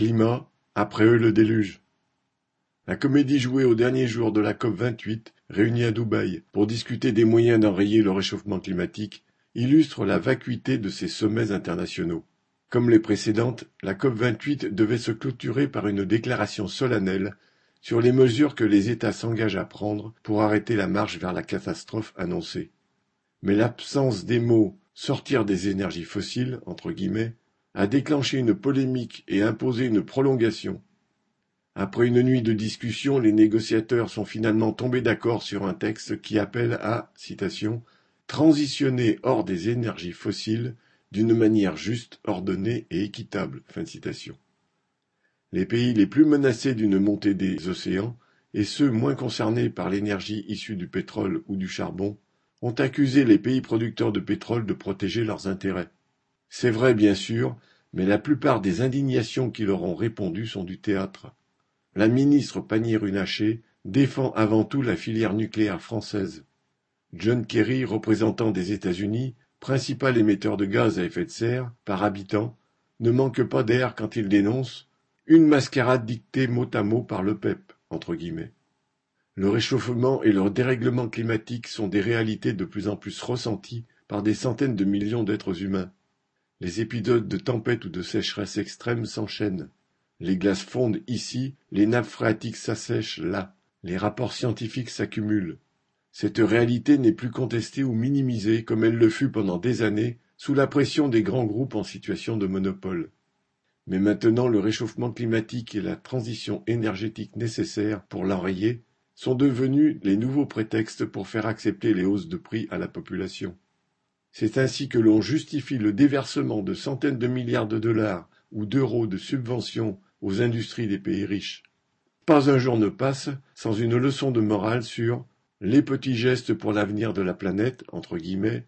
Climat, après eux le déluge. La comédie jouée au dernier jour de la COP vingt-huit, réunie à Dubaï pour discuter des moyens d'enrayer le réchauffement climatique, illustre la vacuité de ces sommets internationaux. Comme les précédentes, la COP vingt-huit devait se clôturer par une déclaration solennelle sur les mesures que les États s'engagent à prendre pour arrêter la marche vers la catastrophe annoncée. Mais l'absence des mots sortir des énergies fossiles entre guillemets a déclenché une polémique et imposé une prolongation. Après une nuit de discussion, les négociateurs sont finalement tombés d'accord sur un texte qui appelle à citation transitionner hors des énergies fossiles d'une manière juste, ordonnée et équitable. Les pays les plus menacés d'une montée des océans, et ceux moins concernés par l'énergie issue du pétrole ou du charbon, ont accusé les pays producteurs de pétrole de protéger leurs intérêts. C'est vrai, bien sûr, mais la plupart des indignations qui leur ont répondu sont du théâtre. La ministre Pannier-Runacher défend avant tout la filière nucléaire française. John Kerry, représentant des États-Unis, principal émetteur de gaz à effet de serre par habitant, ne manque pas d'air quand il dénonce une mascarade dictée mot à mot par le PEP. Entre guillemets. Le réchauffement et le dérèglement climatique sont des réalités de plus en plus ressenties par des centaines de millions d'êtres humains. Les épisodes de tempête ou de sécheresse extrême s'enchaînent. Les glaces fondent ici, les nappes phréatiques s'assèchent là, les rapports scientifiques s'accumulent. Cette réalité n'est plus contestée ou minimisée comme elle le fut pendant des années sous la pression des grands groupes en situation de monopole. Mais maintenant le réchauffement climatique et la transition énergétique nécessaire pour l'enrayer sont devenus les nouveaux prétextes pour faire accepter les hausses de prix à la population. C'est ainsi que l'on justifie le déversement de centaines de milliards de dollars ou d'euros de subventions aux industries des pays riches. Pas un jour ne passe sans une leçon de morale sur les petits gestes pour l'avenir de la planète, entre guillemets,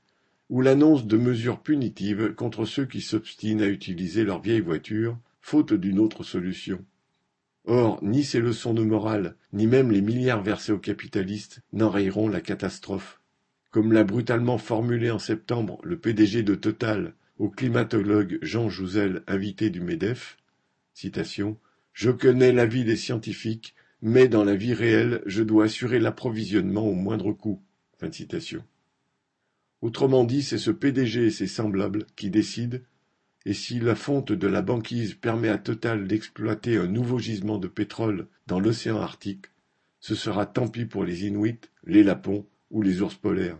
ou l'annonce de mesures punitives contre ceux qui s'obstinent à utiliser leur vieille voiture, faute d'une autre solution. Or, ni ces leçons de morale, ni même les milliards versés aux capitalistes n'enrayeront la catastrophe. Comme l'a brutalement formulé en septembre le PDG de Total au climatologue Jean Jouzel, invité du MEDEF, Je connais l'avis des scientifiques, mais dans la vie réelle, je dois assurer l'approvisionnement au moindre coût. Autrement dit, c'est ce PDG et ses semblables qui décident, et si la fonte de la banquise permet à Total d'exploiter un nouveau gisement de pétrole dans l'océan Arctique, ce sera tant pis pour les Inuits, les Lapons ou les ours polaires.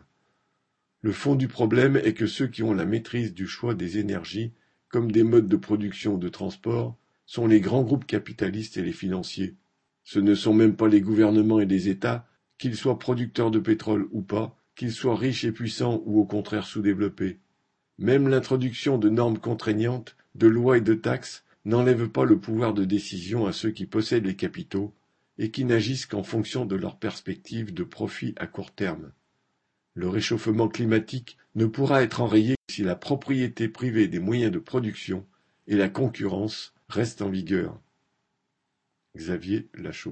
Le fond du problème est que ceux qui ont la maîtrise du choix des énergies, comme des modes de production ou de transport, sont les grands groupes capitalistes et les financiers. Ce ne sont même pas les gouvernements et les États, qu'ils soient producteurs de pétrole ou pas, qu'ils soient riches et puissants ou au contraire sous-développés. Même l'introduction de normes contraignantes, de lois et de taxes n'enlève pas le pouvoir de décision à ceux qui possèdent les capitaux et qui n'agissent qu'en fonction de leurs perspectives de profit à court terme. Le réchauffement climatique ne pourra être enrayé si la propriété privée des moyens de production et la concurrence restent en vigueur. Xavier Lachaud